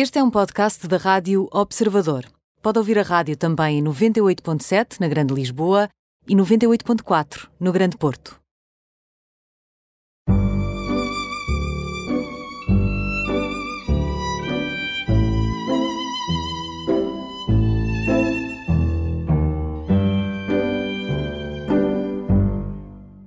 Este é um podcast da Rádio Observador. Pode ouvir a rádio também em 98.7 na Grande Lisboa e 98.4 no Grande Porto.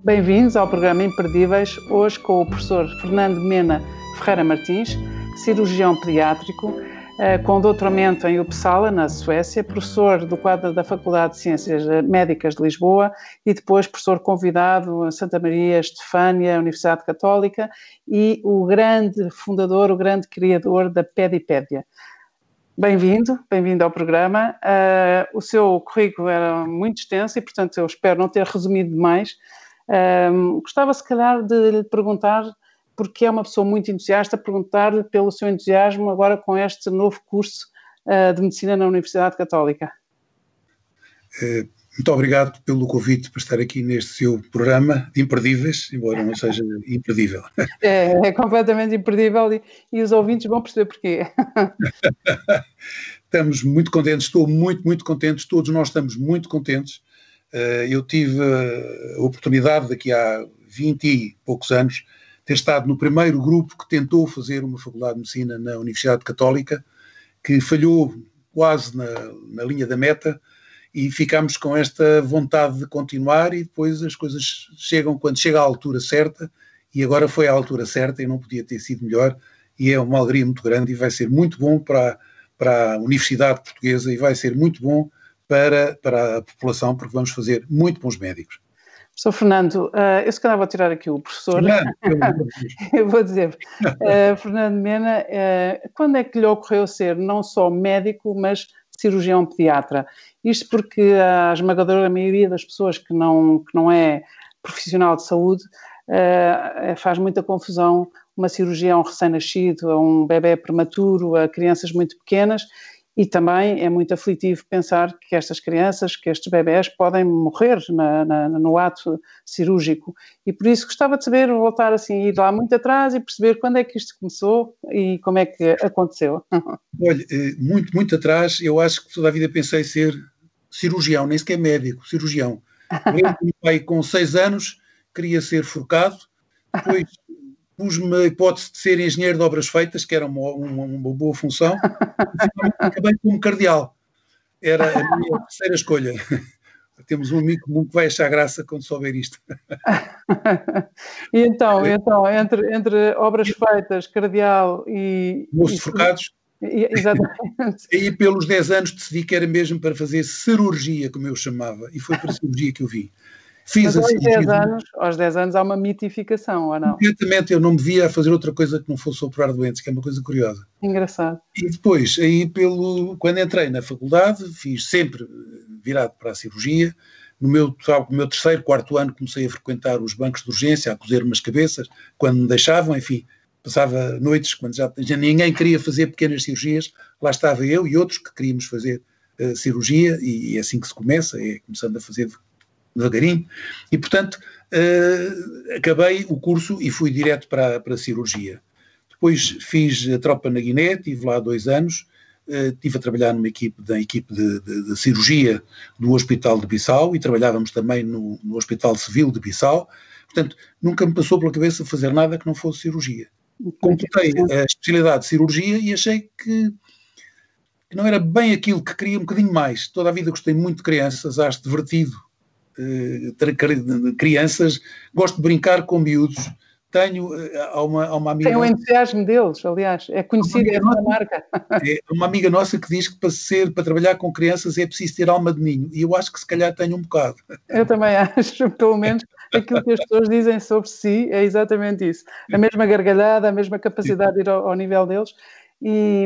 Bem-vindos ao programa Imperdíveis, hoje com o professor Fernando Mena Ferreira Martins, cirurgião pediátrico, eh, com doutoramento em Uppsala, na Suécia, professor do quadro da Faculdade de Ciências Médicas de Lisboa e depois professor convidado em Santa Maria Estefânia, Universidade Católica e o grande fundador, o grande criador da Pedipédia. Bem-vindo, bem-vindo ao programa. Uh, o seu currículo era muito extenso e, portanto, eu espero não ter resumido demais. Um, gostava, se calhar, de lhe perguntar, porque é uma pessoa muito entusiasta, perguntar-lhe pelo seu entusiasmo agora com este novo curso uh, de Medicina na Universidade Católica. Uh, muito obrigado pelo convite para estar aqui neste seu programa de imperdíveis, embora não seja imperdível. É, é completamente imperdível e, e, os ouvintes vão perceber porquê. estamos muito contentes, estou muito, muito contente, todos nós estamos muito contentes eh, eu tive a oportunidade, daqui a 20 e poucos anos, ter estado no primeiro grupo que tentou fazer uma faculdade de medicina na Universidade Católica, que falhou quase na, na linha da meta e ficámos com esta vontade de continuar e depois as coisas chegam quando chega à altura certa e agora foi à altura certa e não podia ter sido melhor e é uma alegria muito grande e vai ser muito bom para, para a Universidade Portuguesa e vai ser muito bom para, para a população, porque vamos fazer muito bons médicos. Professor Fernando, uh, eu se calhar vou tirar aqui o professor. Eu vou dizer, uh, Fernando Mena, uh, quando é que lhe ocorreu ser não só médico, mas cirurgião pediatra? Isto porque a esmagadora maioria das pessoas que não, que não é profissional de saúde faz muita confusão uma cirurgia a um recém-nascido, a um bebê prematuro, a crianças muito pequenas e também é muito aflitivo pensar que estas crianças, que estes bebés podem morrer na, na, no ato cirúrgico. E por isso gostava de saber, voltar assim, ir lá muito atrás e perceber quando é que isto começou e como é que aconteceu. Olha, eh, muito, muito atrás, eu acho que toda a vida pensei ser cirurgião, nem sequer médico, cirurgião. Eu, meu pai, com seis anos, queria ser forcado, depois pus-me a hipótese de ser engenheiro de obras feitas, que era uma, uma, uma boa função, e acabei como cardeal. Era a minha terceira escolha. Temos um amigo comum que vai achar graça quando souber isto. e então, então entre, entre obras feitas, cardeal e. Moço de forcados. Exatamente. Aí, pelos 10 anos, decidi que era mesmo para fazer cirurgia, como eu chamava, e foi para a cirurgia que eu vi. Fiz Mas aos, assim, 10 anos, aos 10 anos há uma mitificação, ou não? Completamente, eu não me via a fazer outra coisa que não fosse operar doentes, que é uma coisa curiosa. Engraçado. E depois, aí pelo, quando entrei na faculdade, fiz sempre virado para a cirurgia. No meu, no meu terceiro, quarto ano, comecei a frequentar os bancos de urgência, a cozer umas cabeças, quando me deixavam, enfim, passava noites, quando já, já ninguém queria fazer pequenas cirurgias, lá estava eu e outros que queríamos fazer uh, cirurgia, e é assim que se começa, é começando a fazer devagarinho, e portanto uh, acabei o curso e fui direto para, para a cirurgia. Depois fiz a tropa na Guiné, estive lá dois anos, uh, estive a trabalhar numa equipe, da equipe de, de, de, cirurgia do Hospital de Bissau e trabalhávamos também no, no Hospital Civil de Bissau, portanto nunca me passou pela cabeça fazer nada que não fosse cirurgia. Completei a especialidade de cirurgia e achei que não era bem aquilo que queria, um bocadinho mais. Toda a vida gostei muito de crianças, acho divertido crianças, gosto de brincar com miúdos. Tenho uh, há uma, há uma amiga. Tem o entusiasmo deles, aliás, é conhecida essa nossa, marca. É uma amiga nossa que diz que para ser, para trabalhar com crianças é preciso ter alma de ninho, e eu acho que se calhar tenho um bocado. Eu também acho, pelo menos aquilo que as pessoas dizem sobre si é exatamente isso. A mesma gargalhada, a mesma capacidade de ir ao, ao nível deles. E,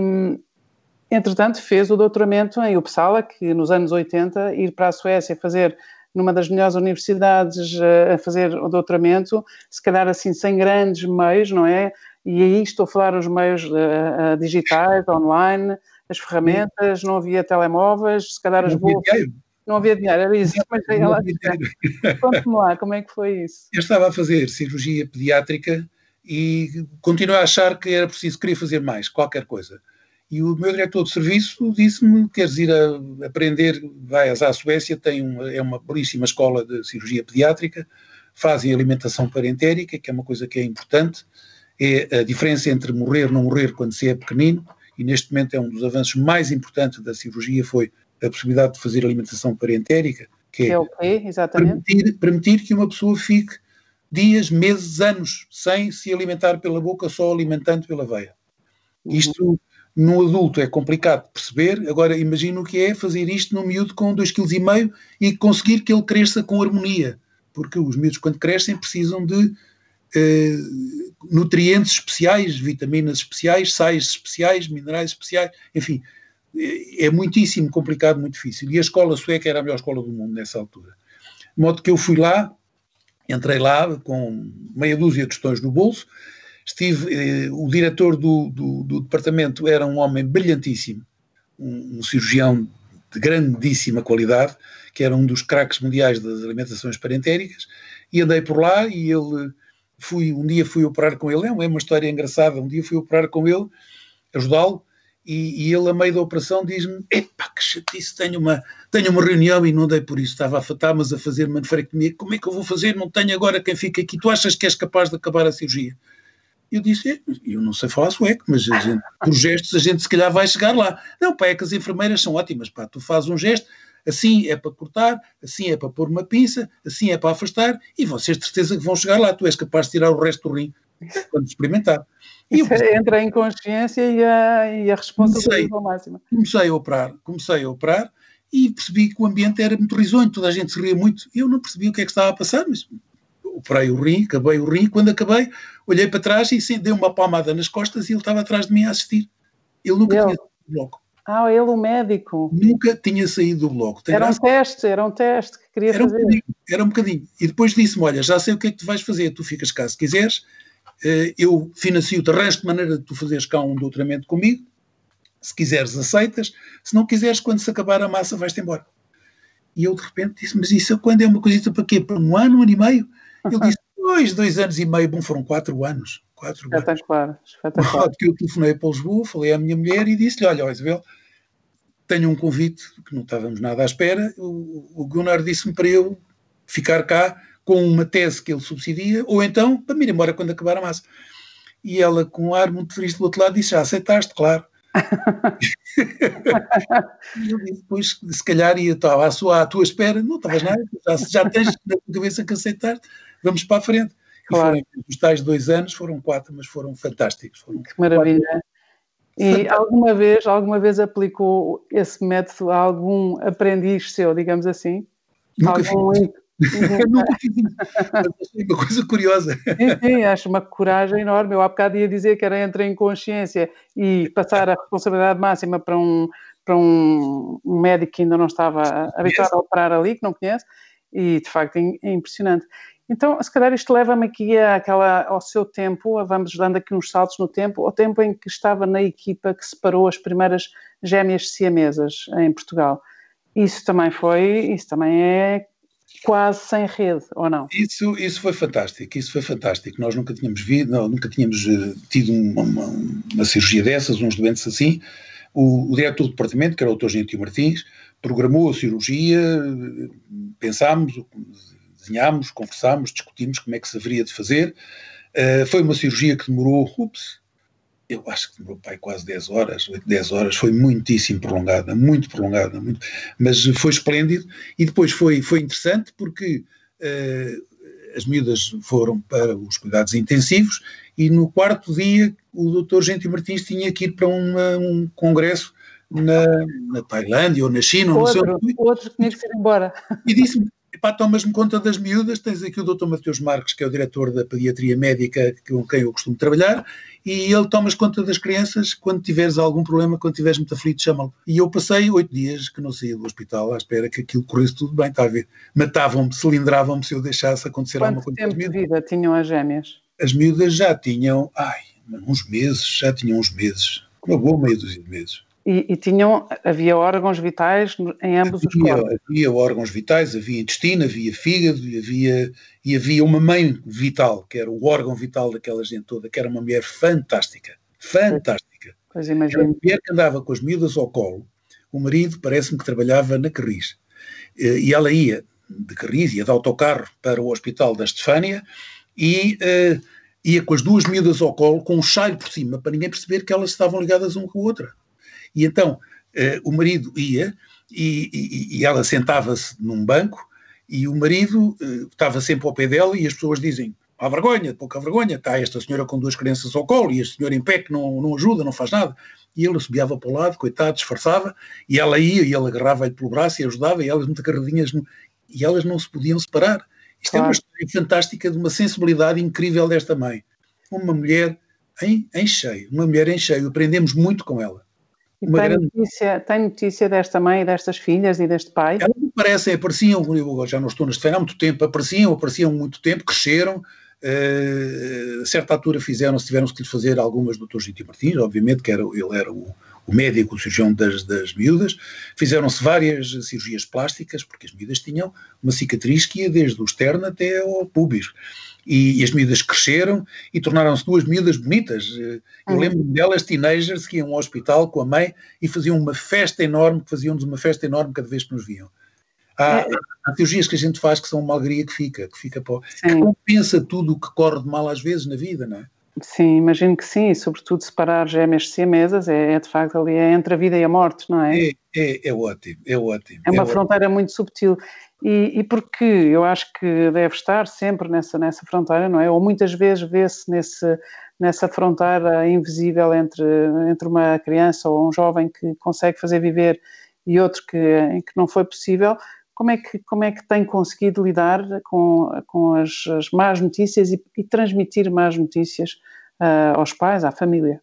entretanto, fez o doutoramento em Uppsala, que nos anos 80, ir para a Suécia fazer numa das melhores universidades eh, a fazer o doutoramento, se calhar assim sem grandes meios, não é? E aí estou a falar os meios uh, digitais, online, as ferramentas, não havia telemóveis, se calhar as boas. Não havia dinheiro, era isso. Conte-me lá, como é que foi isso? Eu estava a fazer cirurgia pediátrica e continuo a achar que era preciso, queria fazer mais, qualquer coisa. E o meu diretor de serviço disse-me: queres ir a aprender, vais à Suécia, tem uma, é uma belíssima escola de cirurgia pediátrica, fazem alimentação parentérica, que é uma coisa que é importante, é a diferença entre morrer e não morrer quando se é pequenino, e neste momento é um dos avanços mais importantes da cirurgia, foi a possibilidade de fazer alimentação parentérica, que é, é okay, permitir, permitir que uma pessoa fique dias, meses, anos, sem se alimentar pela boca, só alimentando pela veia. Uhum. Isto no adulto é complicado de perceber, agora imagino o que é fazer isto num miúdo com 2,5 kg e conseguir que ele cresça com harmonia, porque os miúdos quando crescem precisam de eh, nutrientes especiais, vitaminas especiais, sais especiais, minerais especiais, enfim, é muitíssimo complicado, muito difícil. E a escola sueca era a melhor escola do mundo nessa altura. De modo que eu fui lá, entrei lá com meia dúzia de questões no bolso, estive, eh, o diretor do, do, do, departamento era um homem brilhantíssimo, um, um, cirurgião de grandíssima qualidade, que era um dos craques mundiais das alimentações parentéricas, e andei por lá e ele, fui, um dia fui operar com ele, é uma história engraçada, um dia fui operar com ele, ajudá-lo, e, e, ele, a meio da operação, diz-me: Epá, que chatice, tenho uma, tenho uma reunião e não dei por isso, estava a mas a fazer manefarectomia. Como é que eu vou fazer? Não tenho agora quem fica aqui. Tu achas que és capaz de acabar a cirurgia? Eu disse: é, Eu não sei falar sueco, mas gente, por gestos a gente se calhar vai chegar lá. Não, pá, é que as enfermeiras são ótimas, pá, tu fazes um gesto, assim é para cortar, assim é para pôr uma pinça, assim é para afastar, e vocês de certeza que vão chegar lá. Tu és capaz de tirar o resto do rim quando experimentar. E eu, entra a inconsciência e a, e a responsabilidade comecei, máxima. Comecei a operar, comecei a operar e percebi que o ambiente era muito risonho, toda a gente se ria muito. Eu não percebi o que é que estava a passar, mas operei o rim, acabei o rim. Quando acabei, olhei para trás e dei uma palmada nas costas e ele estava atrás de mim a assistir. Ele nunca ele. tinha saído do bloco. Ah, ele, o médico. Nunca tinha saído do bloco. Tem era um teste, era um teste que queria era fazer. Um era um bocadinho. E depois disse-me: Olha, já sei o que é que tu vais fazer, tu ficas cá se quiseres eh, eu financio-te, arranjo de maneira de tu fazeres cá um doutoramento comigo, se quiseres aceitas, se não quiseres, quando se acabar a massa vais-te embora. E eu de repente disse, mas isso quando é uma coisita para quê? Para um ano, um ano e meio? Ele disse, dois, dois anos e meio, bom, foram quatro anos. Quatro espetacular, anos. espetacular. Que eu telefonei para Lisboa, falei à minha mulher e disse-lhe, olha, Isabel, tenho um convite que não estávamos nada à espera, o, o Gunnar disse-me para eu ficar cá com uma tese que ele subsidia, ou então para me ir embora quando acabar a massa. E ela, com um ar muito triste do outro lado, disse: Já aceitaste, claro. e eu disse: Pois, se calhar ia estava à, sua, à tua espera, não estavas nada, já, já tens na tua cabeça que aceitaste, vamos para a frente. Claro. Foram, os tais dois anos foram quatro, mas foram fantásticos. Foram que maravilha. Quatro. E alguma vez, alguma vez aplicou esse método a algum aprendiz seu, digamos assim? Nunca algum... fiz. Uhum. uma coisa curiosa. Sim, sim, acho uma coragem enorme. Eu há bocado ia dizer que era entre a inconsciência e passar a responsabilidade máxima para um, para um, um médico que ainda não estava habituado a operar ali, que não conhece, e de facto é, é impressionante. Então, se calhar isto leva-me aqui àquela, ao seu tempo, vamos dando aqui uns saltos no tempo, ao tempo em que estava na equipa que separou as primeiras gêmeas siamesas em Portugal. Isso também foi, isso também é quase sem rede, ou não? Isso, isso foi fantástico, isso foi fantástico. Nós nunca tínhamos visto, nunca tínhamos uh, tido uma, uma, uma, cirurgia dessas, uns doentes assim. O, o diretor do departamento, que era o Dr. Gentil Martins, programou a cirurgia, pensámos, desenhámos, conversámos, discutimos como é que se haveria de fazer. Uh, foi uma cirurgia que demorou, ups, eu acho que demorou pai quase 10 horas, 8, 10 horas, foi muitíssimo prolongada, muito prolongada, muito, mas foi esplêndido e depois foi, foi interessante porque uh, as miúdas foram para os cuidados intensivos e no quarto dia o Dr. Gentil Martins tinha que ir para uma, um congresso na, na, Tailândia ou na China, outro, não sei onde. Outro tinha que ir embora. E disse-me, Epá, tomas-me conta das miúdas, tens aqui o Dr. Mateus Marques, que é o diretor da pediatria médica com quem eu costumo trabalhar, e ele tomas conta das crianças quando tiveres algum problema, quando tiveres muito aflito, chama-lo. E eu passei oito dias que não saía do hospital à espera que aquilo corresse tudo bem, está a ver? Matavam-me, cilindravam-me se eu deixasse acontecer Quanto alguma coisa. Quanto tempo de vida tinham as gêmeas? As miúdas já tinham, ai, uns meses, já tinham uns meses, uma boa meia dúzia de meses. E, e, tinham, havia órgãos vitais em ambos havia, os corpos? Havia órgãos vitais, havia intestino, havia fígado e havia, e havia uma mãe vital, que era o órgão vital daquela gente toda, que era uma mulher fantástica, fantástica. Pois imagino. Era uma mulher que andava com as miúdas ao colo. O marido parece-me que trabalhava na Carris. Eh, e ela ia de Carris, ia de autocarro para o hospital da Estefânia e uh, ia com as duas miúdas ao colo, com um chale por cima, para ninguém perceber que elas estavam ligadas uma com a outra. E então uh, o marido ia e, e, e ela sentava-se num banco e o marido uh, estava sempre ao pé dela e as pessoas dizem há vergonha, pouca vergonha, está esta senhora com duas crianças ao colo e este senhor em pé que não, não ajuda, não faz nada. E ele subiava para o lado, coitado, disfarçava, e ela ia e ele agarrava-lhe pelo braço e ajudava, e elas muito agarradinhas, e elas não se podiam separar. Isto claro. é uma história fantástica de uma sensibilidade incrível desta mãe. Uma mulher em, em cheio, uma mulher em cheio, aprendemos muito com ela. E tem, grande... notícia, tem notícia desta mãe e destas filhas e deste pai? Elas parecem, apareciam, eu já não estou neste há muito tempo, apareciam, apareciam muito tempo, cresceram, Uh, a certa altura fizeram-se, tiveram-se que lhe fazer algumas do Dr. Gítio Martins, obviamente, que era, ele era o, o médico, o cirurgião das, das miúdas, fizeram-se várias cirurgias plásticas, porque as miúdas tinham uma cicatriz que ia desde o externo até ao pubis. E, e as miúdas cresceram e tornaram-se duas miúdas bonitas. Eh, eu uhum. lembro delas, teenagers, que iam ao hospital com a mãe e faziam uma festa enorme, faziam-nos uma festa enorme cada vez que nos viam. Há, é. há teologias que a gente faz que são uma alegria que fica, que fica para, que compensa tudo o que corre de mal às vezes na vida, não é? Sim, imagino que sim, e sobretudo separar gêmeas siamesas é, é de facto ali é entre a vida e a morte, não é? É, é, é ótimo, é ótimo. É uma é fronteira ótimo. muito subtil. E, e, porque eu acho que deve estar sempre nessa, nessa fronteira, não é? Ou muitas vezes vê-se nesse, nessa fronteira invisível entre, entre uma criança ou um jovem que consegue fazer viver e outro que, que não foi possível, como é que, como é que tem conseguido lidar com, com as, as más notícias e, e, transmitir más notícias uh, aos pais, à família?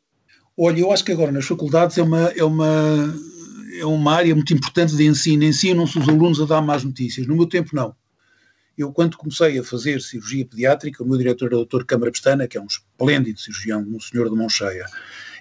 Olha, eu acho que agora nas faculdades é uma, é uma, é uma área muito importante de ensino. Ensinam-se os alunos a dar más notícias. No meu tempo, não. Eu, quando comecei a fazer cirurgia pediátrica, o meu diretor era o Dr. Câmara Pestana, que é um esplêndido cirurgião, um senhor de mão cheia,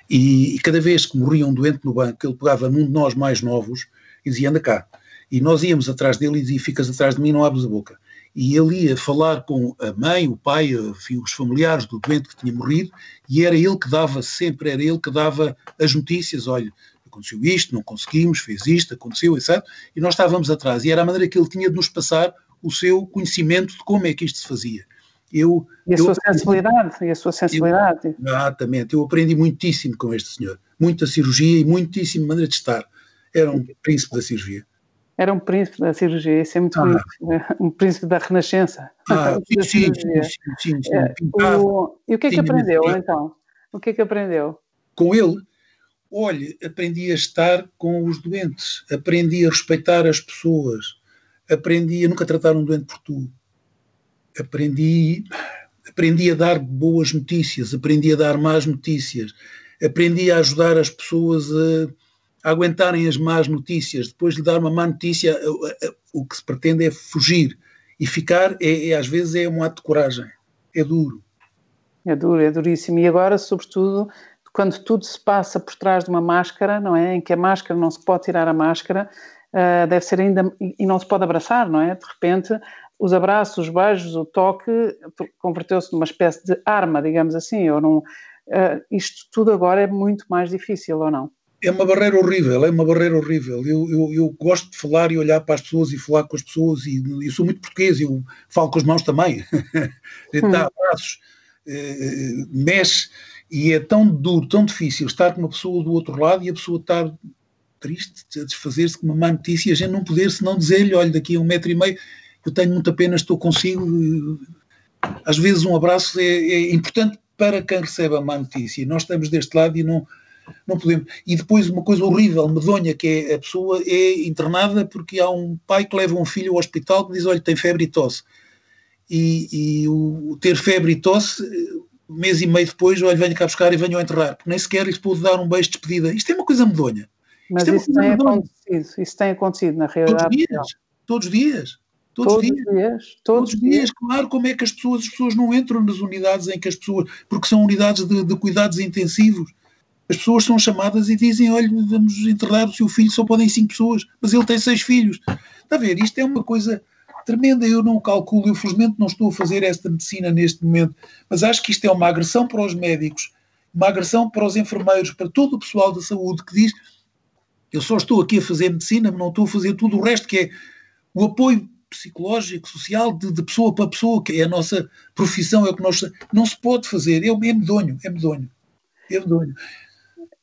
e, e cada vez que morria um doente no banco, ele pegava num de nós mais novos e dizia: anda cá, e nós íamos atrás dele e dizia: Ficas atrás de mim, não abres a boca. E ele ia falar com a mãe, o pai, os familiares do doente que tinha morrido, e era ele que dava sempre, era ele que dava as notícias: olha, aconteceu isto, não conseguimos, fez isto, aconteceu, etc. E nós estávamos atrás. E era a maneira que ele tinha de nos passar o seu conhecimento de como é que isto se fazia. Eu, e a eu sua sensibilidade, e a sua sensibilidade. Eu, exatamente, eu aprendi muitíssimo com este senhor, muita cirurgia e muitíssimo maneira de estar. Era um príncipe da cirurgia era um príncipe da cirurgia, isso é muito ah. bonito, né? um príncipe da renascença. Ah, sim, sim, sim, sim, sim, é, o, E o que é que aprendeu então? O que é que aprendeu? Com ele, olha, aprendi a estar com os doentes, aprendi a respeitar as pessoas, aprendi a nunca tratar um doente por tu, aprendi, aprendi a dar boas notícias, aprendi a dar más notícias, aprendi a ajudar as pessoas a aguentarem as más notícias, depois de dar uma má notícia, o que se pretende é fugir. E ficar, é, é, às vezes, é um ato de coragem. É duro. É duro, é duríssimo. E agora, sobretudo, quando tudo se passa por trás de uma máscara, não é? Em que a máscara não se pode tirar a máscara, uh, deve ser ainda. e não se pode abraçar, não é? De repente, os abraços, os beijos, o toque converteu-se numa espécie de arma, digamos assim. Ou uh, isto tudo agora é muito mais difícil, ou não? É uma barreira horrível, é uma barreira horrível. Eu, eu, eu, gosto de falar e olhar para as pessoas e falar com as pessoas, e eu sou muito português, eu falo com as mãos também. a gente dá hum. abraços, eh, mexe, e é tão duro, tão difícil estar com uma pessoa do outro lado e a pessoa estar triste, a desfazer-se com uma má notícia e a gente não poder senão dizer-lhe: olha, daqui a um metro e meio eu tenho muita pena, estou consigo. Às vezes um abraço é, é importante para quem recebe a má notícia. Nós estamos deste lado e não não podemos. E depois uma coisa horrível, medonha, que é a pessoa é internada porque há um pai que leva um filho ao hospital que diz, olha, tem febre e tosse. E, e o, ter febre e tosse, um mês e meio depois, olha, venho cá buscar e venho a enterrar, porque nem sequer lhes pôde dar um beijo de despedida. Isto é uma coisa medonha. Mas é isso, tem acontecido, isso tem acontecido na realidade. Todos os dias, todos os dias. Todos, todos, dias, dias, todos, os dias, dias, claro, como é que as pessoas, as pessoas não entram nas unidades em que as pessoas, porque são unidades de, de cuidados intensivos, as pessoas são chamadas e dizem: olha, vamos enterrar o seu filho, só podem cinco pessoas, mas ele tem seis filhos. Está a ver? Isto é uma coisa tremenda. Eu não calculo, eu felizmente não estou a fazer esta medicina neste momento, mas acho que isto é uma agressão para os médicos uma agressão para os enfermeiros, para todo o pessoal da saúde que diz eu só estou aqui a fazer medicina, não estou a fazer tudo o resto que é o apoio psicológico, social, de, de, pessoa para pessoa, que é a nossa profissão, é o que nós. Não se pode fazer, é, é medonho, é medonho. É medonho.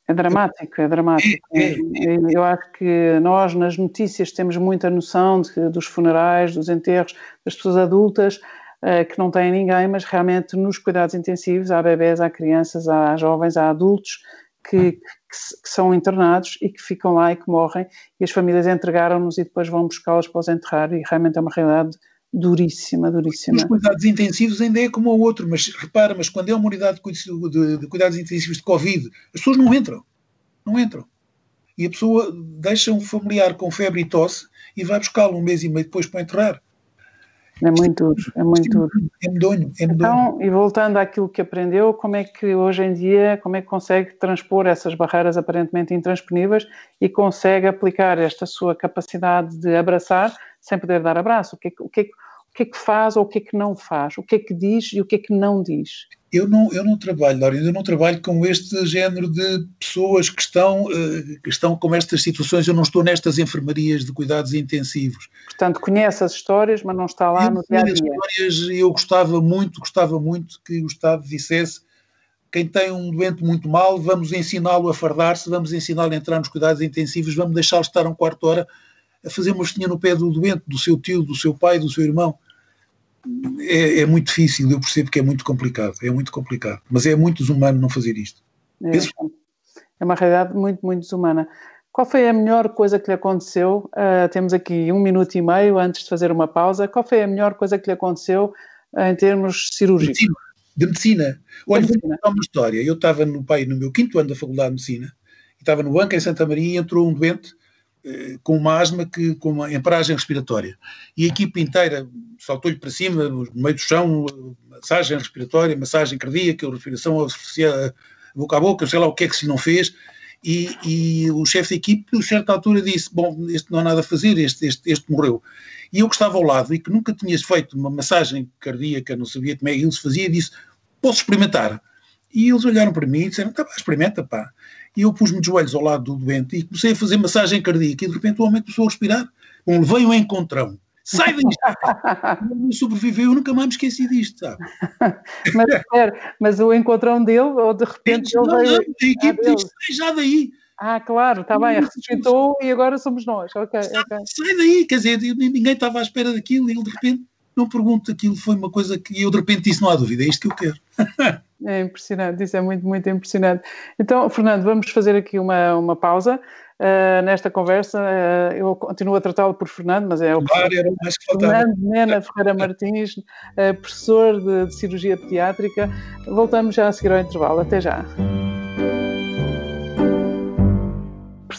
É dramático, é dramático. É, é, é. Eu acho que nós, nas notícias, temos muita noção de, dos funerais, dos enterros, das pessoas adultas uh, que não têm ninguém, mas realmente nos cuidados intensivos há bebés, há crianças, há jovens, há adultos que, que, que são internados e que ficam lá e que morrem, e as famílias entregaram-nos e depois vão buscá-los para os enterrar, e realmente é uma realidade duríssima, duríssima. Os cuidados intensivos ainda é como o outro, mas repara, mas quando é uma unidade de, cuidados intensivos de Covid, as pessoas não entram, não entram. E a pessoa deixa um familiar com febre e tosse e vai buscá-lo um mês e meio depois para enterrar. É muito duro, é muito duro. É medonho, é medonho. Então, e voltando àquilo que aprendeu, como é que hoje em dia, como é que consegue transpor essas barreiras aparentemente intransponíveis e consegue aplicar esta sua capacidade de abraçar sem poder dar abraço? O que, é o que, o que é que faz ou o que é que não faz? O que é que diz e o que é que não diz? Eu não, eu não trabalho, Laura, eu não trabalho com este género de pessoas que estão, uh, que estão com estas situações. Eu não estou nestas enfermarias de cuidados intensivos. Portanto, conhece as histórias, mas não está lá eu no dia a dia. histórias, eu gostava muito, gostava muito que o Estado dissesse quem tem um doente muito mal, vamos ensiná-lo a fardar-se, vamos ensiná-lo a entrar nos cuidados intensivos, vamos deixá-lo estar um quarto de hora a fazer uma festinha no pé do doente, do seu tio, do seu pai, do seu irmão. É, é, muito difícil, eu percebo que é muito complicado, é muito complicado, mas é muito desumano não fazer isto. É, é uma realidade muito, muito desumana. Qual foi a melhor coisa que lhe aconteceu? Uh, temos aqui um minuto e meio antes de fazer uma pausa. Qual foi a melhor coisa que lhe aconteceu uh, em termos cirúrgicos? De medicina. De medicina. Olha, vou contar uma história. Eu estava no pai no meu quinto ano da Faculdade de Medicina, estava no banco em Santa Maria e entrou um doente com uma asma que, com uma emparagem respiratória. E a equipe inteira saltou-lhe para cima, no meio do chão, massagem respiratória, massagem cardíaca, respiração artificial, boca a boca, sei lá o que é que se não fez. E, e o chefe da equipe, a certa altura, disse: Bom, este não há nada a fazer, este, este, este morreu. E eu que estava ao lado e que nunca tinha feito uma massagem cardíaca, não sabia como é que isso se fazia, disse: Posso experimentar? E eles olharam para mim e disseram: Tá, experimenta, pá. E eu pus-me de joelhos ao lado do doente e comecei a fazer massagem cardíaca. E de repente o homem começou a respirar. Bom, levei um encontrão. Sai daí! não sobreviveu, eu nunca mais me esqueci disto, sabe? mas, mas o encontrão dele, ou de repente ele veio... Não, a equipe diz, sai já daí! Ah, claro, está bem, ressuscitou e agora somos nós. Ok, sai, okay. sai daí, quer dizer, ninguém estava à espera daquilo e ele de repente não pergunto, aquilo foi uma coisa que eu de repente disse, não há dúvida, é isto que eu quero. é impressionante, isso é muito, muito impressionante. Então, Fernando, vamos fazer aqui uma, uma pausa. Uh, nesta conversa, uh, eu continuo a tratá-lo por Fernando, mas é o claro, Fernando Mena Ferreira Martins, uh, professor de, de cirurgia pediátrica. Voltamos já a seguir ao intervalo. Até já.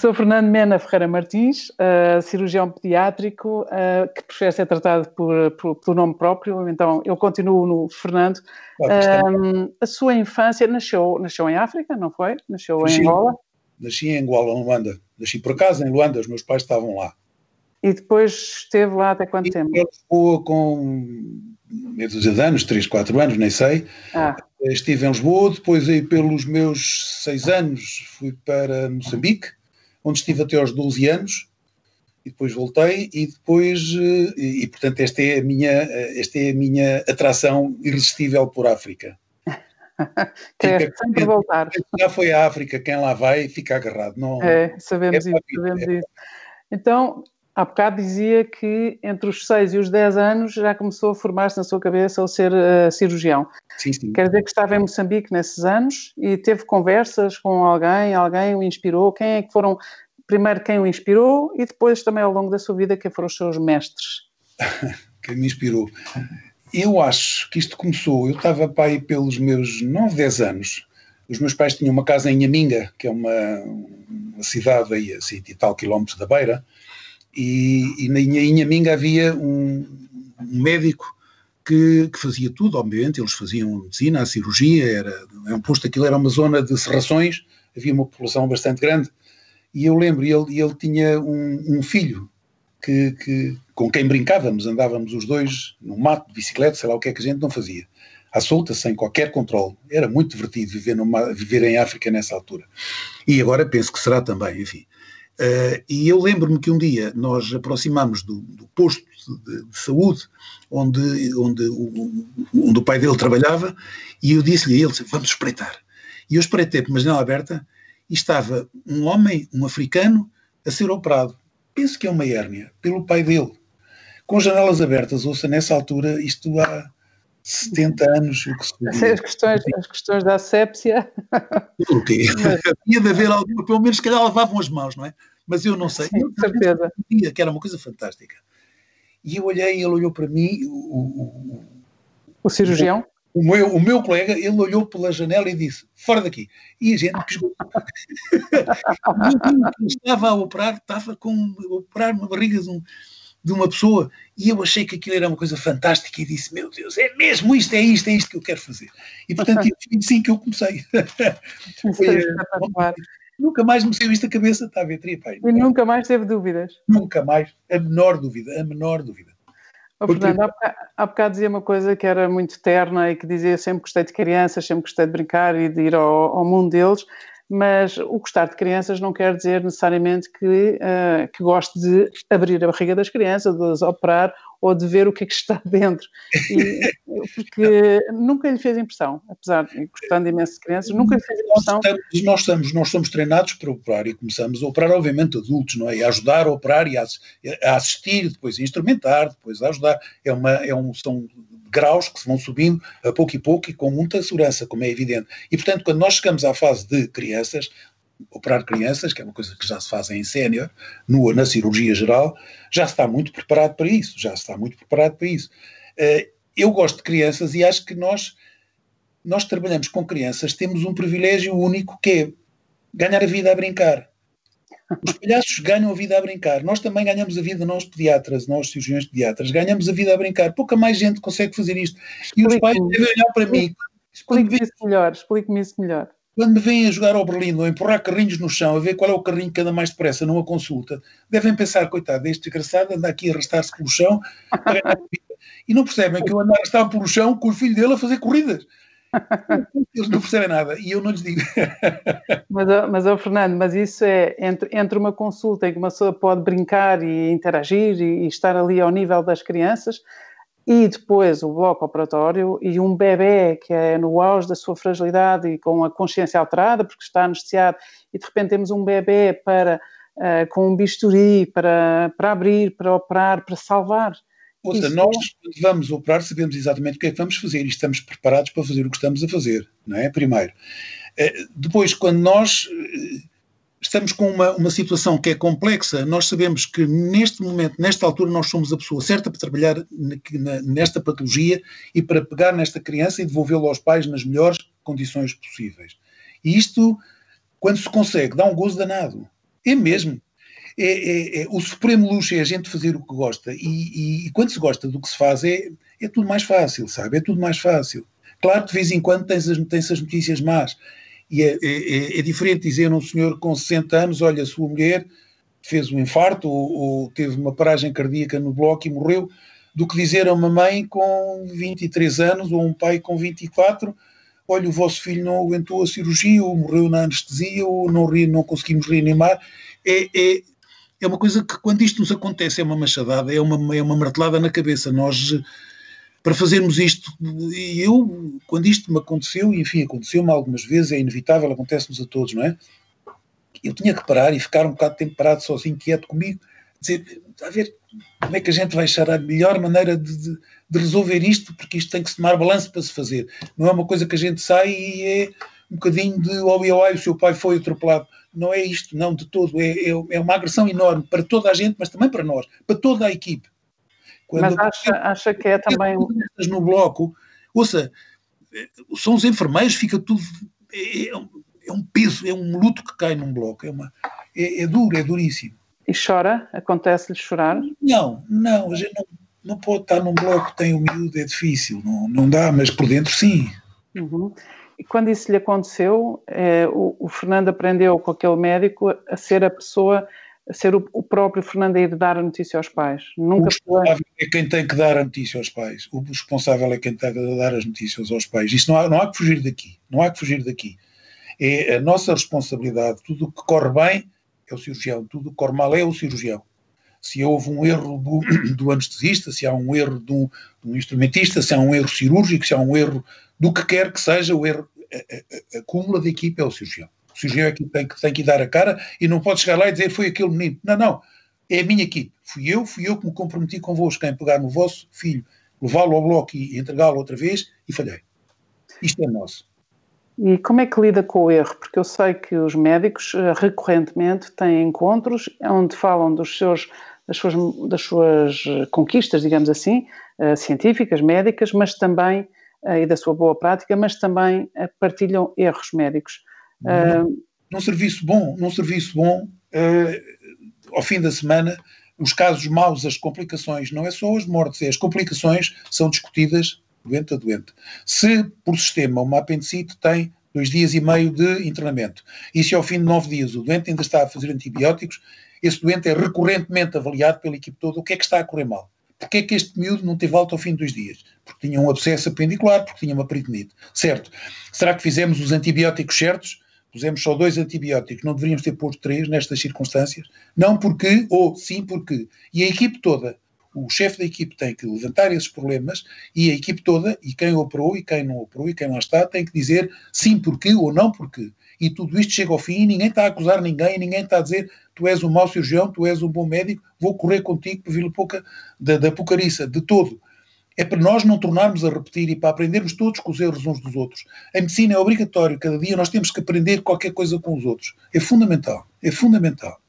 Professor Fernando Mena Ferreira Martins, uh, cirurgião pediátrico, uh, que prefere ser tratado por, por, pelo nome próprio, então eu continuo no Fernando. Uh, a sua infância nasceu, nasceu em África, não foi? Nasceu nasci, em Angola? Nasci em Angola, em Luanda. Nasci por acaso em Luanda, os meus pais estavam lá. E depois esteve lá até quanto e tempo? Eu Lisboa com meio dúzia de anos, 3, 4 anos, nem sei. Ah. Estive em Lisboa, depois aí pelos meus 6 anos fui para Moçambique onde estive até aos 12 anos, e depois voltei, e depois, eh, e, e portanto esta é, a minha, eh, esta é a minha atração irresistível por África. Sempre voltar. Já foi a África, quem lá vai fica agarrado. Não, é, sabemos é isso, sabemos é. isso. Então, há bocado dizia que entre os 6 e os 10 anos já começou a formar-se na sua cabeça ao ser uh, cirurgião. Sim, sim. Quer dizer que estava em Moçambique nesses anos e teve conversas com alguém, alguém o inspirou. Quem é que foram, primeiro quem o inspirou e depois também ao longo da sua vida quem foram os seus mestres? quem me inspirou? Eu acho que isto começou, eu estava aí pelos meus 9, 10 anos. Os meus pais tinham uma casa em Aminga, que é uma, uma cidade aí a 100 e tal quilómetros da Beira, e, e na Inhaminga havia um, um médico que, que, fazia tudo, obviamente, eles faziam medicina, a cirurgia, era, é um posto, aquilo era uma zona de serrações, havia uma população bastante grande, e eu lembro, ele, ele tinha um, um filho que, que, com quem brincávamos, andávamos os dois no mato, de bicicleta, sei lá o que é que a gente não fazia. à solta, sem qualquer controle. Era muito divertido viver, numa, viver em África nessa altura. E agora penso que será também, enfim. Uh, e eu lembro-me que um dia nós aproximámos do, do posto de, de, saúde onde, onde, o, onde o pai dele trabalhava e eu disse-lhe a ele, vamos espreitar. E eu espreitei por uma janela aberta e estava um homem, um africano, a ser operado. Penso que é uma hérnia, pelo pai dele. Com janelas abertas, ouça, nessa altura, isto há 70 anos. O que se as, questões, as questões da asepsia. O quê? Tinha de haver alguma, pelo menos, que calhar lavavam as mãos, não é? Mas eu não sei. Sim, certeza. Que era uma coisa fantástica. E eu olhei, ele olhou para mim, o, o, o cirurgião? O meu, o meu colega, ele olhou pela janela e disse: fora daqui. E a gente piscou. estava a operar, estava com a operar uma barriga de, um, de, uma pessoa e eu achei que aquilo era uma coisa fantástica e disse: Meu Deus, é mesmo isto, é isto, é isto que eu quero fazer. E portanto, foi assim que eu comecei. foi, nunca mais me saiu isto da cabeça, está a ver, Tripai. E nunca mais teve dúvidas? Nunca mais, a menor dúvida, a menor dúvida. Oh, Fernando, há bocado, há bocado dizia uma coisa que era muito terna e que dizia sempre gostei de crianças, sempre gostei de brincar e de ir ao, ao mundo deles, mas o gostar de crianças não quer dizer necessariamente que, uh, que goste de abrir a barriga das crianças, de as operar ou de ver o que é que está dentro. E, porque nunca lhe fez impressão, apesar de gostando imenso de crianças, nunca lhe fez impressão. Nós estamos, nós, estamos, nós somos treinados para operar e começamos a operar, obviamente, adultos, não é? E a ajudar a operar e a, a assistir, depois a instrumentar, depois a ajudar. É uma, é um, são graus que se vão subindo a pouco e pouco e com muita segurança, como é evidente. E, portanto, quando nós chegamos à fase de crianças, operar crianças, que é uma coisa que já se faz em sénior, na cirurgia geral, já se está muito preparado para isso, já se está muito preparado para isso. Eh, eu gosto de crianças e acho que nós, nós trabalhamos com crianças, temos um privilégio único que é ganhar a vida a brincar. Os palhaços ganham a vida a brincar. Nós também ganhamos a vida, nós pediatras, nós cirurgiões pediatras, ganhamos a vida a brincar. Pouca mais gente consegue fazer isto. E os pais devem olhar para mim. Explique-me isso melhor, explique-me isso melhor. Quando me vêm a jogar ao Berlim ou a empurrar carrinhos no chão, a ver qual é o carrinho que anda mais depressa numa consulta, devem pensar, coitado, este desgraçado anda aqui a arrastar-se pelo chão e não percebem que eu ando a arrastar pelo chão com o filho dele a fazer corridas. Eles não percebem nada e eu não lhes digo. mas, mas oh, Fernando, mas isso é entre, entre uma consulta em que uma pessoa pode brincar e interagir e, e estar ali ao nível das crianças, e depois o bloco operatório e um bebê que é no auge da sua fragilidade e com a consciência alterada porque está anestesiado e de repente temos um bebê para, uh, com um bisturi para, para abrir, para operar, para salvar. Ouça, Isso nós quando vamos operar sabemos exatamente o que é que vamos fazer e estamos preparados para fazer o que estamos a fazer, não é? Primeiro. Uh, depois, quando nós uh, estamos com uma, uma situação que é complexa. Nós sabemos que neste momento, nesta altura, nós somos a pessoa certa para trabalhar nesta patologia e para pegar nesta criança e devolvê-lo aos pais nas melhores condições possíveis. E isto, quando se consegue, dá um gozo danado. É mesmo. É, é, é, o supremo luxo é a gente fazer o que gosta. E, e, e, quando se gosta do que se faz, é, é tudo mais fácil, sabe? É tudo mais fácil. Claro que de vez em quando tens as, tens as notícias más, e é, é, é, é, diferente dizer a um senhor com 60 anos: olha, sua mulher fez um infarto ou, ou, teve uma paragem cardíaca no bloco e morreu, do que dizer a uma mãe com 23 anos ou um pai com 24: olha, o vosso filho não aguentou a cirurgia, ou morreu na anestesia, ou não, não conseguimos reanimar. É, é, uma coisa que, quando isto nos acontece, é uma machadada, é uma, é uma martelada na cabeça. Nós para fazermos isto. E eu, quando isto me aconteceu, e enfim, aconteceu-me algumas vezes, é inevitável, acontece-nos a todos, não é? Eu tinha que parar e ficar um bocado de tempo parado sozinho, quieto comigo, dizer, a ver como é que a gente vai achar a melhor maneira de, de, de, resolver isto, porque isto tem que se tomar balanço para se fazer. Não é uma coisa que a gente sai e é um bocadinho de oh, oh, oh, o seu pai foi atropelado. Não é isto, não, de todo. É, é, é uma agressão enorme para toda a gente, mas também para nós, para toda a equipe. Quando Mas acha, acha que é também. No bloco, ouça, são os enfermeiros, fica tudo. É, é, é, um peso, é um luto que cai num bloco. É, uma, é, é duro, é duríssimo. E chora? Acontece-lhe chorar? Não, não, a gente não, não pode estar num bloco que tem o miúdo, é difícil, não, não dá, mas por dentro sim. Uhum. E quando isso lhe aconteceu, é, o, o, Fernando aprendeu com aquele médico a ser a pessoa ser o, o, próprio Fernando a ir dar a notícia aos pais. Nunca o responsável é quem tem que dar a notícia aos pais. O responsável é quem tem que dar as notícias aos pais. Isso não há, não há que fugir daqui. Não há que fugir daqui. É a nossa responsabilidade. Tudo o que corre bem é o cirurgião, tudo o que corre mal é o cirurgião. Se houve um erro do, do anestesista, se há um erro do, do, instrumentista, se há um erro cirúrgico, se há um erro do que quer que seja, o erro, a, cúmula da equipa é o cirurgião. O cirurgião é que tem, que tem que dar a cara e não pode chegar lá e dizer foi aquele menino. Não, não. É a minha equipe. Fui eu, fui eu que me comprometi convosco em pegar no vosso filho, levá-lo ao bloco e entregá-lo outra vez e falhei. Isto é nosso. E como é que lida com o erro? Porque eu sei que os médicos eh, recorrentemente têm encontros onde falam dos seus, das, suas, das suas conquistas, digamos assim, uh, científicas, médicas, mas também, uh, e da sua boa prática, mas também partilham erros médicos. Num, num serviço bom, num serviço bom, ao fim da semana, os casos maus, as complicações, não é só as mortes, é as complicações são discutidas doente a doente. Se, por sistema, uma apendicite tem dois dias e meio de internamento, e se ao fim de nove dias o doente ainda está a fazer antibióticos, esse doente é recorrentemente avaliado pela equipe toda o que é que está a correr mal. Porquê é que este miúdo não teve alta ao fim de dois dias? Porque tinha um abscesso apendicular, porque tinha uma peritonite. Certo. Será que fizemos os antibióticos certos? Pusemos só dois antibióticos, não deveríamos ter posto três nestas circunstâncias? Não porque, ou sim porque. E a equipe toda o chefe da equipe tem que levantar esses problemas e a equipe toda, e quem operou e quem não operou e quem lá está, tem que dizer sim porque ou não porque. E tudo isto chega ao fim e ninguém está a acusar ninguém, ninguém está a dizer tu és um mau cirurgião, tu és um bom médico, vou correr contigo por vila pouca da, da pucariça, de todo. É para nós não tornarmos a repetir e para aprendermos todos com os erros uns dos outros. A medicina é obrigatório, cada dia nós temos que aprender qualquer coisa com os outros. É fundamental, é fundamental.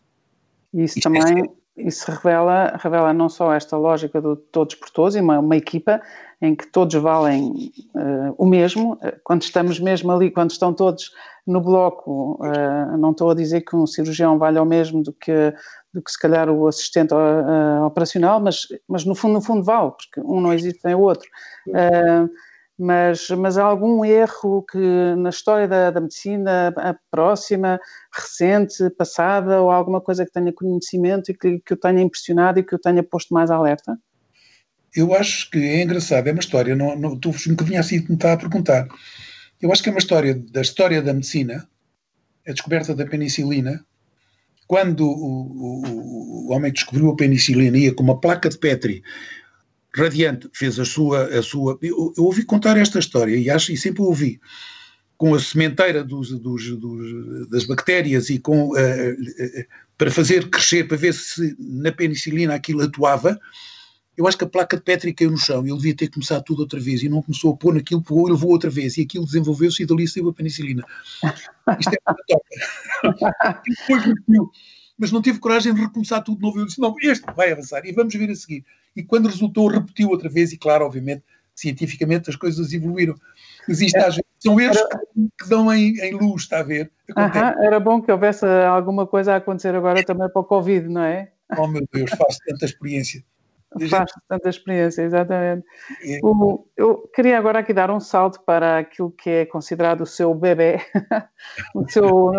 Isso Isto também... É isso revela, revela não só esta lógica do todos por todos, e uma, uma equipa em que todos valem uh, o mesmo, eh, quando estamos mesmo ali, quando estão todos no bloco, uh, não estou a dizer que um cirurgião vale o mesmo do que, do que se calhar o assistente uh, operacional, mas, mas no fundo, no fundo vale, porque um não existe sem o outro mas, mas há algum erro que na história da, da medicina próxima, recente, passada, ou alguma coisa que tenha conhecimento e que, que o tenha impressionado e que o tenha posto mais alerta? Eu acho que é engraçado, é uma história, não, não, tu um bocadinho assim me está a perguntar. Eu acho que é uma história da história da medicina, a descoberta da penicilina, quando o, o, o homem descobriu a penicilina ia com uma placa de Petri Radiante fez a sua. A sua eu, eu, ouvi contar esta história e, acho, e sempre ouvi. Com a sementeira dos, dos, dos, das bactérias e com, uh, para fazer crescer, para ver se na penicilina aquilo atuava, eu acho que a placa de Petri caiu no chão ele devia ter começado tudo outra vez e não começou a pôr naquilo, pôr e levou outra vez e aquilo desenvolveu-se e dali saiu a penicilina. Isto é uma top. mas não tive coragem de recomeçar tudo de novo. Eu disse, não, este vai avançar e vamos ver a seguir. E quando resultou, repetiu outra vez e, claro, obviamente, cientificamente as coisas evoluíram. Isto às vezes são erros que dão em, em luz, está a ver? Aham, era bom que houvesse alguma coisa a acontecer agora também para o Covid, não é? Oh meu Deus, faço tanta experiência. Faz tanta experiência, exatamente. O, eu queria agora aqui dar um salto para aquilo que é considerado o seu bebê. o seu,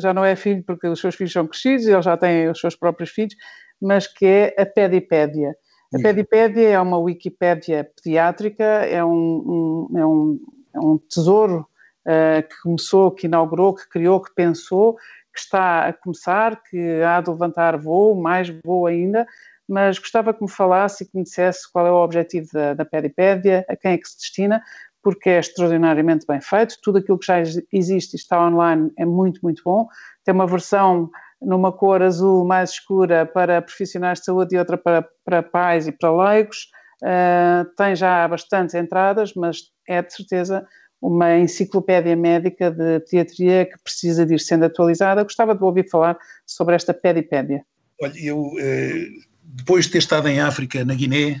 já não é filho porque os seus filhos são crescidos, ele já tem os seus próprios filhos, mas que é a Pedipédia. A Pedipédia é uma Wikipédia pediátrica, é um, um, é um, é um tesouro uh, que começou, que inaugurou, que criou, que pensou, que está a começar, que há de levantar voo, mais voo ainda, mas gostava que me falasse e que me dissesse qual é o objetivo da, da a quem é que se destina, porque é extraordinariamente bem feito. Tudo aquilo que já existe e está online é muito, muito bom. Tem uma versão numa cor azul mais escura para profissionais de saúde e outra para, para pais e para leigos. Uh, tem já bastantes entradas, mas é de certeza uma enciclopédia médica de pediatria que precisa de ir sendo atualizada. Gostava de ouvir falar sobre esta pedipédia. Olha, eu eh, depois de ter estado em África, na Guiné, eh,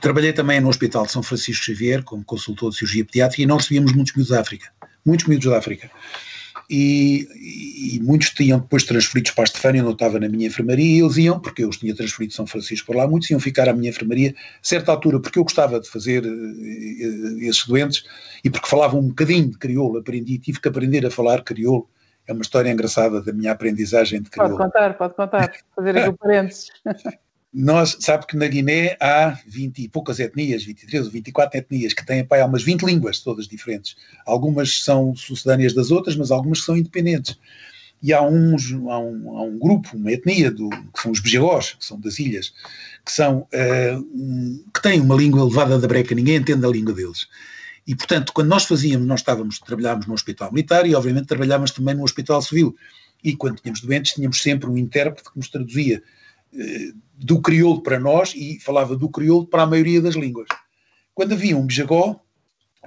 trabalhei também no Hospital de São Francisco Xavier como consultor de cirurgia pediátrica e nós recebíamos muitos miúdos da África, muitos miúdos da África. E, e, muitos tinham depois transferidos para a Estefânia, eu estava na minha enfermaria, e eles iam, porque eu os tinha transferido de São Francisco para lá, muitos iam ficar à minha enfermaria, a certa altura, porque eu gostava de fazer uh, esses doentes, e porque falavam um bocadinho de crioulo, aprendi, tive que aprender a falar crioulo, é uma história engraçada da minha aprendizagem de crioulo. Pode contar, pode contar, fazer aqui o parênteses. Nós, sabe que na Guiné há 20 e poucas etnias, 23 ou 24 etnias, que têm pai, há umas 20 línguas, todas diferentes. Algumas são sucedâneas das outras, mas algumas são independentes. E há, uns, há, um, há um grupo, uma etnia, do, que são os Bejegós, que são das ilhas, que, são, uh, um, que têm uma língua elevada da breca, ninguém entende a língua deles. E, portanto, quando nós fazíamos, nós estávamos, trabalhávamos no hospital militar e, obviamente, trabalhávamos também no hospital civil. E quando tínhamos doentes, tínhamos sempre um intérprete que nos traduzia eh, do crioulo para nós e falava do crioulo para a maioria das línguas. Quando havia um bijagó,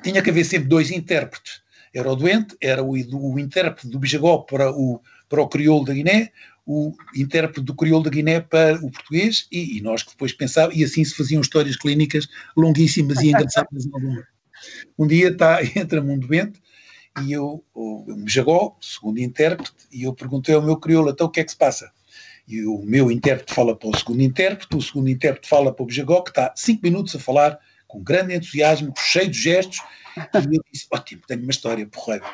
tinha que haver sempre dois intérpretes. Era o doente, era o, o intérprete do bijagó para o, para o crioulo da Guiné, o intérprete do crioulo da Guiné para o português e, e nós que depois pensávamos, e assim se faziam histórias clínicas longuíssimas e engraçadas algumas. Um dia está, entra-me um doente e eu, o, o bijagó, segundo intérprete, e eu perguntei ao meu crioulo, então o que é que se passa? e o meu intérprete fala para o segundo intérprete, o segundo intérprete fala para o Bijagó, que está cinco minutos a falar com grande entusiasmo, cheio de gestos, e eu disse, ótimo, tenho uma história porreira.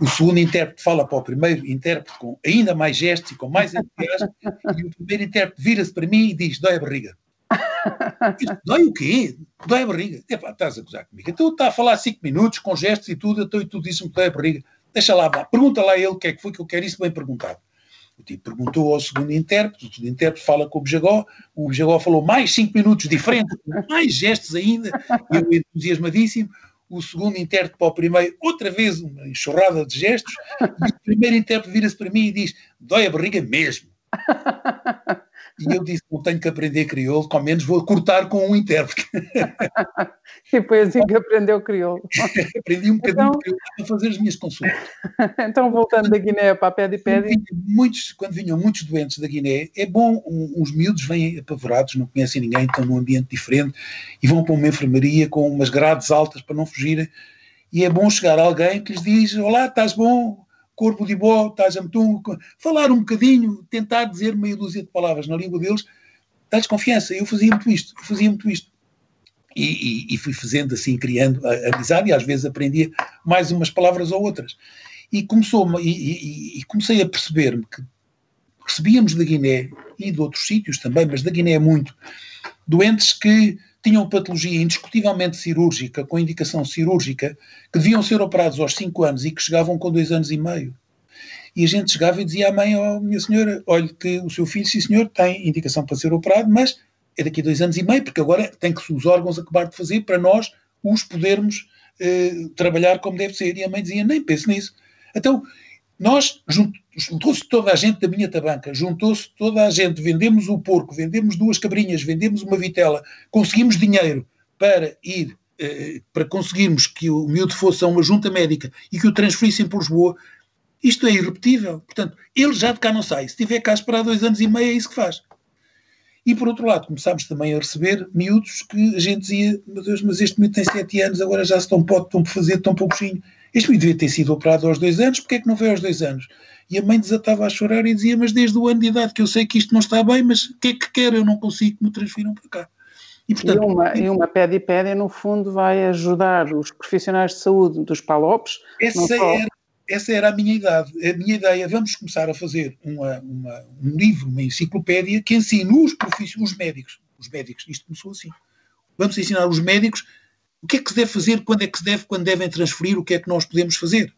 O segundo intérprete fala para o primeiro intérprete com ainda mais gestos e com mais entusiasmo, e o primeiro intérprete vira-se para mim e diz, dói a barriga. Dói o quê? Dói a barriga. Epá, estás a gozar comigo. Então está a falar cinco minutos, com gestos e tudo, então, e tu disse-me dói a barriga. Deixa lá, pergunta lá ele o que é que foi que eu quero isso bem perguntado. O tipo perguntou ao segundo intérprete, o segundo intérprete fala com o Bejagó, o Bejagó falou mais cinco minutos diferentes, mais gestos ainda, eu entusiasmadíssimo, o segundo intérprete para o primeiro, outra vez uma enxurrada de gestos, e o primeiro intérprete vira-se para mim e diz, dói a barriga mesmo. E eu disse, não tenho que aprender crioulo, ao menos vou cortar com um intérprete. e foi assim que aprendeu crioulo. Aprendi um bocadinho então, crioulo para fazer as minhas consultas. então, voltando da Guiné para a pé de pé. Muitos, quando vinham muitos doentes da Guiné, é bom, uns miúdos vêm apavorados, não conhecem ninguém, estão num ambiente diferente e vão para uma enfermaria com umas grades altas para não fugirem. E é bom chegar alguém que lhes diz: Olá, estás bom? Corpo de bó, tajamutum, falar um bocadinho, tentar dizer meia dúzia de palavras na língua deles, dá-lhes confiança. Eu fazia muito isto, eu fazia muito isto. E, e, e, fui fazendo assim, criando a, amizade, e às vezes aprendia mais umas palavras ou outras. E, começou e, e comecei a perceber-me que recebíamos da Guiné e de outros sítios também, mas da Guiné muito, doentes que tinham patologia indiscutivelmente cirúrgica, com indicação cirúrgica, que deviam ser operados aos 5 anos e que chegavam com 2 anos e meio. E a gente chegava e dizia à mãe, oh, minha senhora, olhe que o seu filho, sim senhor, tem indicação para ser operado, mas é daqui a dois anos e meio, porque agora tem que os órgãos acabar de fazer para nós os podermos eh, trabalhar como deve ser. E a mãe dizia, nem pense nisso. Então, nós, juntou-se toda a gente da minha tabanca, juntou-se toda a gente, vendemos o porco, vendemos duas cabrinhas, vendemos uma vitela, conseguimos dinheiro para ir, eh, para conseguirmos que o miúdo fosse a uma junta médica e que o transferissem para Lisboa, isto é irrepetível. Portanto, ele já de cá não sai. Se tiver cá esperar dois anos e meio, é isso que faz. E por outro lado, começámos também a receber miúdos que a gente dizia, meu Deus, mas este miúdo tem sete anos, agora já se tão pode, tão por fazer, tão pouquinho. Este menino devia ter sido operado aos dois anos, porque é que não veio aos dois anos? E a mãe desatava a chorar e dizia: Mas desde o ano de idade que eu sei que isto não está bem, mas o que é que quer? Eu não consigo que me transfiram para cá. E, portanto, e uma, e uma pedipédia, no fundo, vai ajudar os profissionais de saúde dos PALOPs. Essa, só... era, essa era a minha idade, a minha ideia. Vamos começar a fazer uma, uma, um livro, uma enciclopédia que ensine os, os médicos. Os médicos, isto começou assim. Vamos ensinar os médicos o que é que se deve fazer, quando é que se deve, quando devem transferir, o que é que nós podemos fazer.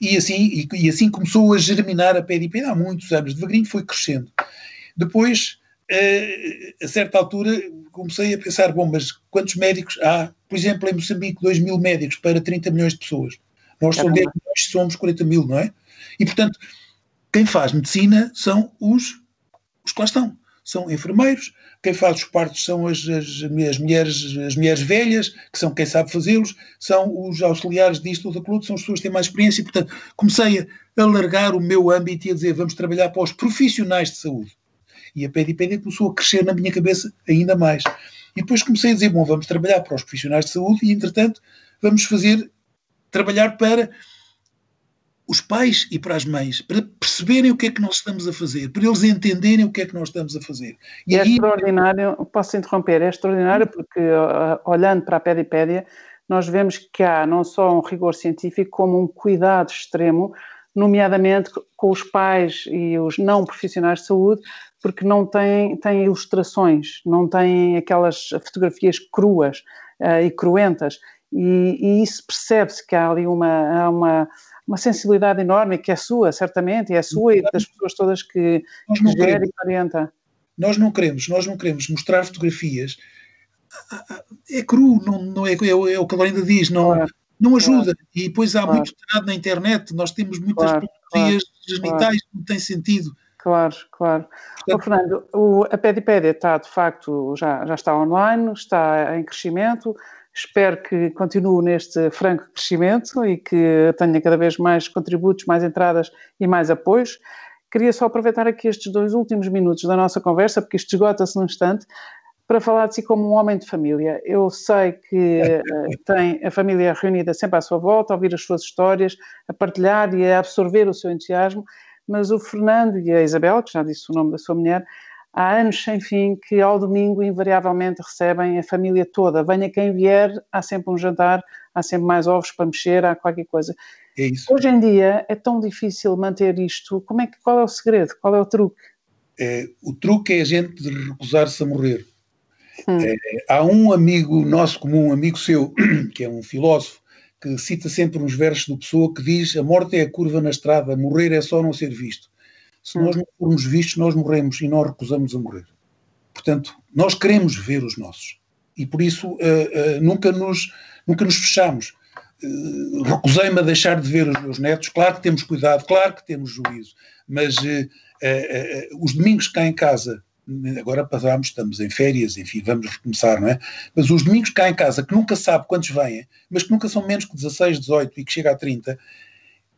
E assim, e, e assim começou a germinar a PDP há muitos anos, devagarinho foi crescendo. Depois, eh, a certa altura, comecei a pensar, bom, mas quantos médicos há? Por exemplo, em Moçambique, 2 mil médicos para 30 milhões de pessoas. Nós somos 10 milhões, somos 40 mil, não é? E, portanto, quem faz medicina são os, os que lá estão. São enfermeiros, quem faz os partos são as, as, as, mulheres, as mulheres velhas, que são quem sabe fazê-los, são os auxiliares disto ou daquilo, são as pessoas que têm mais experiência, e, portanto, comecei a alargar o meu âmbito e a dizer, vamos trabalhar para os profissionais de saúde. E a PDPD começou a crescer na minha cabeça ainda mais. E depois comecei a dizer, bom, vamos trabalhar para os profissionais de saúde e, entretanto, vamos fazer, trabalhar para os pais e para as mães, para perceberem o que é que nós estamos a fazer, para eles entenderem o que é que nós estamos a fazer. E, é aí... extraordinário, posso interromper, é extraordinário porque, olhando para a pedipédia, nós vemos que há não só um rigor científico, como um cuidado extremo nomeadamente com os pais e os não profissionais de saúde, porque não têm, têm ilustrações, não têm aquelas fotografias cruas uh, e cruentas. E, e isso percebe-se que há ali uma, uma, uma sensibilidade enorme, que é sua, certamente, e é sua e das pessoas todas que, que gera e orienta. Nós não queremos, nós não queremos mostrar fotografias. É cru, não, não é, é, é o que ela ainda diz, não, claro. não ajuda. Claro. E depois há claro. muito tirado na internet, nós temos muitas fotografias genitais que não têm sentido. Claro, claro. Oh, Fernando, o, a Pedipédia está, de facto, já, já está online, está em crescimento. Espero que continue neste franco crescimento e que tenha cada vez mais contributos, mais entradas e mais apoios. Queria só aproveitar aqui estes dois últimos minutos da nossa conversa, porque isto esgota-se num instante, para falar de si como um homem de família. Eu sei que uh, tem a família reunida sempre à sua volta, a ouvir as suas histórias, a partilhar e a absorver o seu entusiasmo, mas o Fernando e a Isabel, que já disse o nome da sua mulher, há anos sem fim que ao domingo invariavelmente recebem a família toda. Venha quem vier, há sempre um jantar, há sempre mais ovos para mexer, há qualquer coisa. É Hoje em dia é tão difícil manter isto. Como é que, qual é o segredo? Qual é o truque? É, o truque é a gente recusar-se a morrer. Hum. É, há um amigo nosso comum, um amigo seu, que é um filósofo, que cita sempre uns versos do Pessoa que diz: A morte é a curva na estrada, morrer é só não ser visto. Se nós não formos vistos, nós morremos e nós recusamos a morrer. Portanto, nós queremos ver os nossos e por isso uh, uh, nunca, nos, nunca nos fechamos. Uh, Recusei-me a deixar de ver os meus netos. Claro que temos cuidado, claro que temos juízo, mas os domingos cá em casa, agora passámos, estamos em férias, enfim, vamos recomeçar, não é? Mas os domingos cá em casa, que nunca sabe quantos vêm, mas que nunca são menos que 16, 18 e que chega a 30,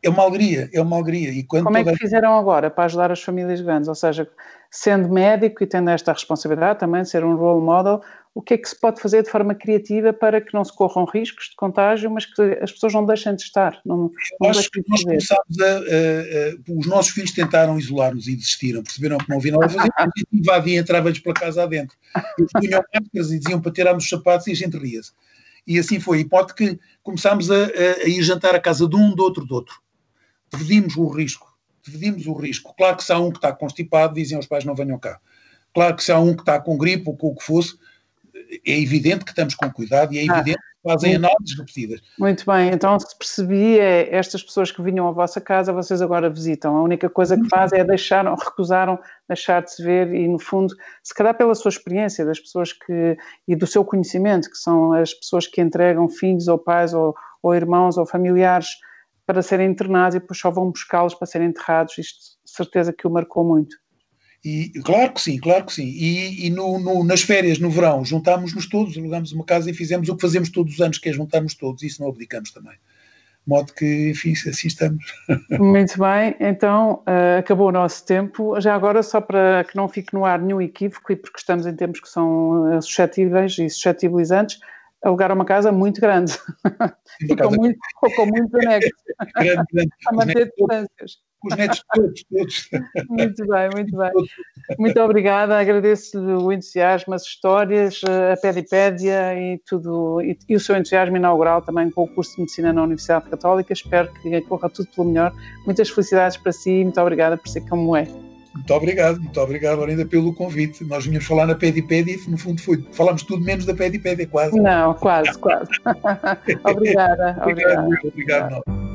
é uma alegria, é uma alegria. E quando Como é que fizeram agora para ajudar as famílias grandes? Ou seja, sendo médico e tendo esta responsabilidade também de ser um role model, o que é que se pode fazer de forma criativa para que não se corram riscos de contágio, mas que as pessoas não deixem de estar? Não, não acho que nós começámos a, a, a, Os nossos filhos tentaram isolar-nos e desistiram, perceberam que não havia nada a fazer, invadia e entrava-lhes pela casa adentro. Eles punham máscaras e diziam para tirarmos os sapatos e a gente ria-se. E assim foi. E pode que começámos a, a, ir jantar à casa de um, do outro, do outro dividimos o risco. Dividimos o risco. Claro que se há um que está constipado, dizem aos pais não venham cá. Claro que se há um que está com gripe ou com o que fosse, é evidente que estamos com cuidado e é ah, evidente que fazem análises repetidas. Muito bem, então se percebi é estas pessoas que vinham à vossa casa, vocês agora visitam. A única coisa que fazem é deixaram, recusaram deixar de se ver e no fundo, se calhar pela sua experiência das pessoas que e do seu conhecimento, que são as pessoas que entregam filhos ou pais ou, ou irmãos ou familiares para serem internados e depois só vão buscá-los para serem enterrados. Isto, certeza que o marcou muito. E, claro que sim, claro que sim. E, e no, no, nas férias, no verão, juntámos-nos todos, alugámos uma casa e fizemos o que fazemos todos os anos, que é juntarmos todos. Isso não abdicamos também. De modo que, enfim, assim estamos. Muito bem, então uh, acabou o nosso tempo. Já agora, só para que não fique no ar nenhum equívoco, e porque estamos em tempos que são uh, suscetíveis e suscetibilizantes, alugaram uma casa muito grande com, muito, muitos anexos grande, grande. a manter distâncias. Os netos todos, todos. Muito bem, muito bem. Muito obrigada, agradeço-lhe o entusiasmo, as histórias, a pedipédia e tudo, e, e, o seu entusiasmo inaugural também com o curso de Medicina na Universidade Católica. Espero que corra tudo pelo melhor. Muitas felicidades para si e muito obrigada por ser como é. Muito obrigado, muito obrigado ainda pelo convite. Nós vinhamos falar na Pedipédia e no fundo foi, falámos tudo menos da Pedipédia, quase. Não, quase, quase. obrigada. obrigado. Obrigado. obrigado